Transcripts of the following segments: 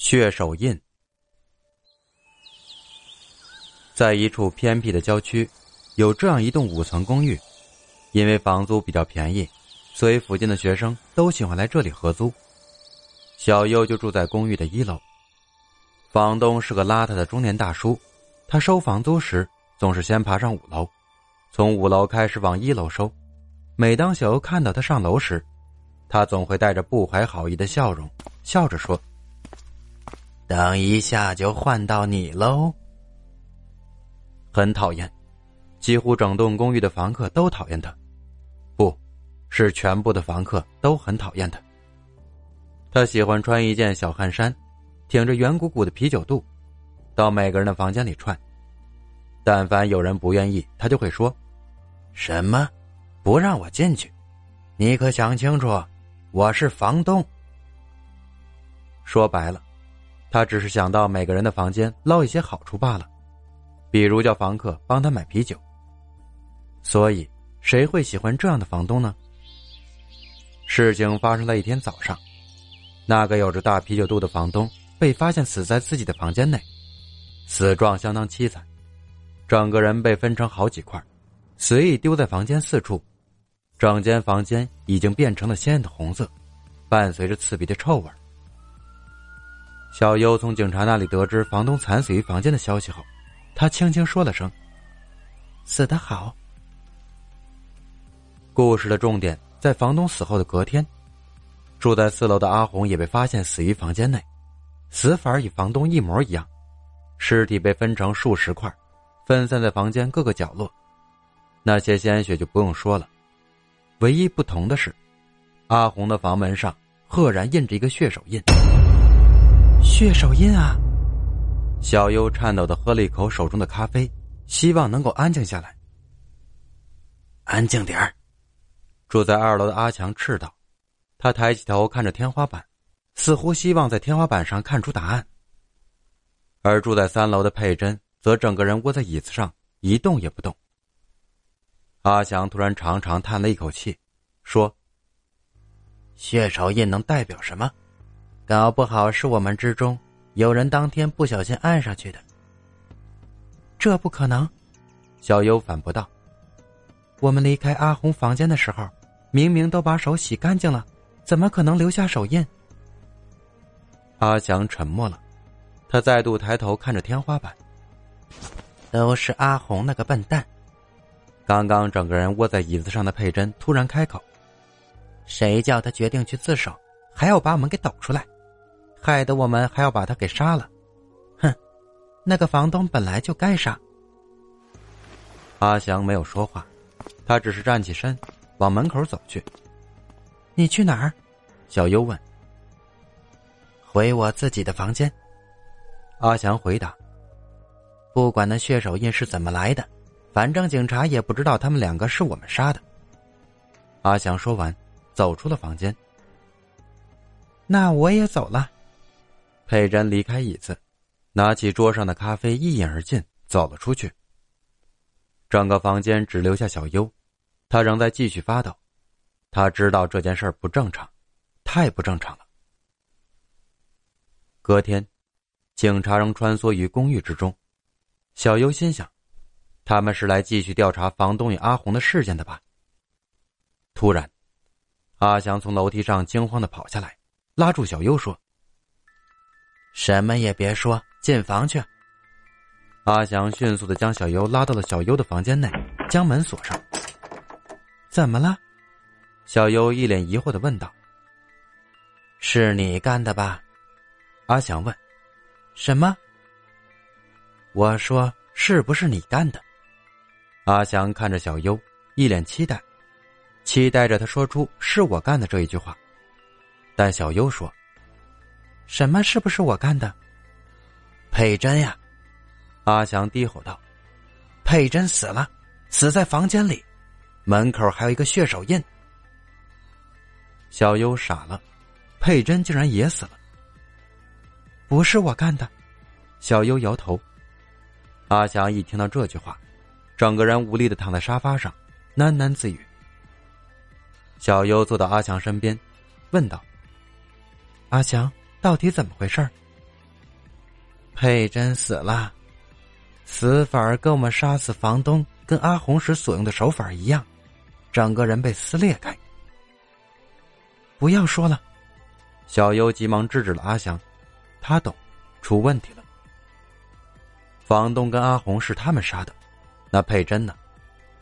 血手印。在一处偏僻的郊区，有这样一栋五层公寓，因为房租比较便宜，所以附近的学生都喜欢来这里合租。小优就住在公寓的一楼，房东是个邋遢的中年大叔，他收房租时总是先爬上五楼，从五楼开始往一楼收。每当小优看到他上楼时，他总会带着不怀好意的笑容，笑着说。等一下就换到你喽。很讨厌，几乎整栋公寓的房客都讨厌他，不，是全部的房客都很讨厌他。他喜欢穿一件小汗衫，挺着圆鼓鼓的啤酒肚，到每个人的房间里串。但凡有人不愿意，他就会说：“什么？不让我进去？你可想清楚，我是房东。”说白了。他只是想到每个人的房间捞一些好处罢了，比如叫房客帮他买啤酒。所以，谁会喜欢这样的房东呢？事情发生在一天早上，那个有着大啤酒肚的房东被发现死在自己的房间内，死状相当凄惨，整个人被分成好几块，随意丢在房间四处，整间房间已经变成了鲜艳的红色，伴随着刺鼻的臭味。小优从警察那里得知房东惨死于房间的消息后，他轻轻说了声：“死得好。”故事的重点在房东死后的隔天，住在四楼的阿红也被发现死于房间内，死法与房东一模一样，尸体被分成数十块，分散在房间各个角落。那些鲜血就不用说了，唯一不同的是，阿红的房门上赫然印着一个血手印。血手印啊！小优颤抖的喝了一口手中的咖啡，希望能够安静下来。安静点儿！住在二楼的阿强斥道。他抬起头看着天花板，似乎希望在天花板上看出答案。而住在三楼的佩珍则整个人窝在椅子上，一动也不动。阿强突然长长叹了一口气，说：“血手印能代表什么？”搞不好是我们之中有人当天不小心按上去的。这不可能，小优反驳道：“我们离开阿红房间的时候，明明都把手洗干净了，怎么可能留下手印？”阿祥沉默了，他再度抬头看着天花板。都是阿红那个笨蛋！刚刚整个人窝在椅子上的佩珍突然开口：“谁叫他决定去自首，还要把我们给抖出来？”害得我们还要把他给杀了，哼！那个房东本来就该杀。阿祥没有说话，他只是站起身，往门口走去。你去哪儿？小优问。回我自己的房间。阿祥回答。不管那血手印是怎么来的，反正警察也不知道他们两个是我们杀的。阿祥说完，走出了房间。那我也走了。佩珍离开椅子，拿起桌上的咖啡，一饮而尽，走了出去。整个房间只留下小优，他仍在继续发抖。他知道这件事不正常，太不正常了。隔天，警察仍穿梭于公寓之中。小优心想，他们是来继续调查房东与阿红的事件的吧？突然，阿祥从楼梯上惊慌的跑下来，拉住小优说。什么也别说，进房去。阿祥迅速的将小优拉到了小优的房间内，将门锁上。怎么了？小优一脸疑惑的问道。是你干的吧？阿祥问。什么？我说是不是你干的？阿祥看着小优，一脸期待，期待着他说出“是我干的”这一句话。但小优说。什么？是不是我干的？佩珍呀，阿祥低吼道：“佩珍死了，死在房间里，门口还有一个血手印。”小优傻了，佩珍竟然也死了。不是我干的，小优摇头。阿祥一听到这句话，整个人无力的躺在沙发上，喃喃自语。小优坐到阿强身边，问道：“阿祥。”到底怎么回事佩珍死了，死法跟我们杀死房东跟阿红时所用的手法一样，整个人被撕裂开。不要说了，小优急忙制止了阿祥，他懂，出问题了。房东跟阿红是他们杀的，那佩珍呢？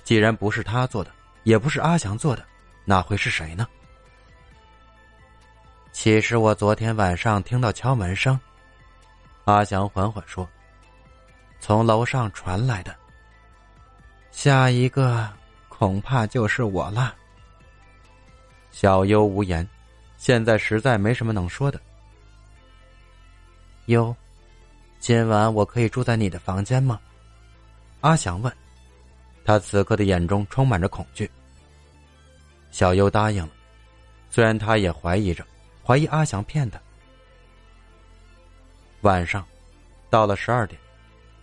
既然不是他做的，也不是阿祥做的，那会是谁呢？其实我昨天晚上听到敲门声，阿祥缓缓说：“从楼上传来的。下一个恐怕就是我了。”小优无言，现在实在没什么能说的。优，今晚我可以住在你的房间吗？阿祥问。他此刻的眼中充满着恐惧。小优答应了，虽然他也怀疑着。怀疑阿祥骗他。晚上，到了十二点，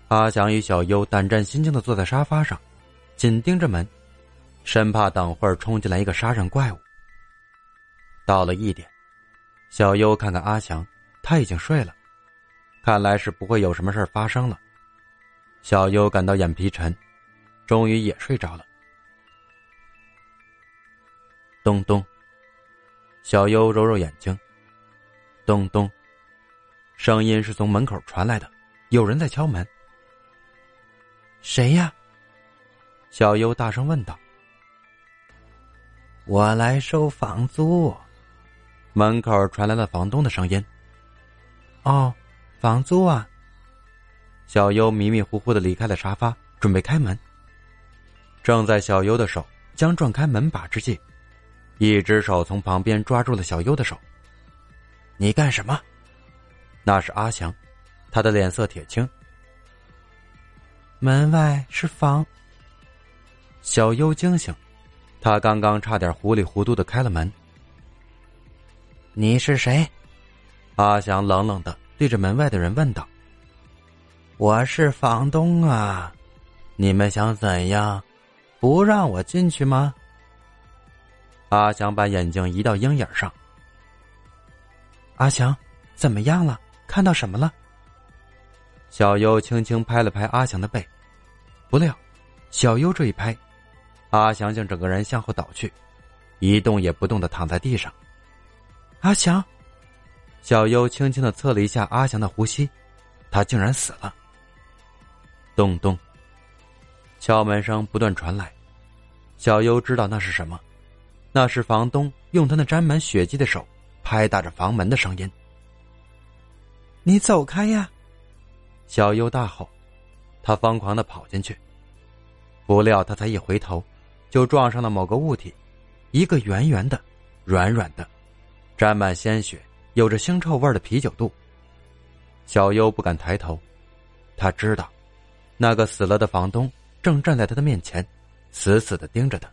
阿祥与小优胆战心惊的坐在沙发上，紧盯着门，生怕等会儿冲进来一个杀人怪物。到了一点，小优看看阿祥，他已经睡了，看来是不会有什么事发生了。小优感到眼皮沉，终于也睡着了。咚咚。小优揉揉眼睛，咚咚，声音是从门口传来的，有人在敲门。谁呀？小优大声问道。我来收房租。门口传来了房东的声音。哦，房租啊。小优迷迷糊糊的离开了沙发，准备开门。正在小优的手将撞开门把之际。一只手从旁边抓住了小优的手。你干什么？那是阿祥，他的脸色铁青。门外是房。小优惊醒，他刚刚差点糊里糊涂的开了门。你是谁？阿祥冷冷的对着门外的人问道。我是房东啊，你们想怎样？不让我进去吗？阿祥把眼睛移到鹰眼上。阿祥，怎么样了？看到什么了？小优轻轻拍了拍阿祥的背，不料，小优这一拍，阿祥竟整个人向后倒去，一动也不动的躺在地上。阿祥，小优轻轻的测了一下阿祥的呼吸，他竟然死了。咚咚，敲门声不断传来，小优知道那是什么。那是房东用他那沾满血迹的手拍打着房门的声音。你走开呀！小优大吼，他疯狂的跑进去，不料他才一回头，就撞上了某个物体，一个圆圆的、软软的、沾满鲜血、有着腥臭味的啤酒肚。小优不敢抬头，他知道，那个死了的房东正站在他的面前，死死的盯着他。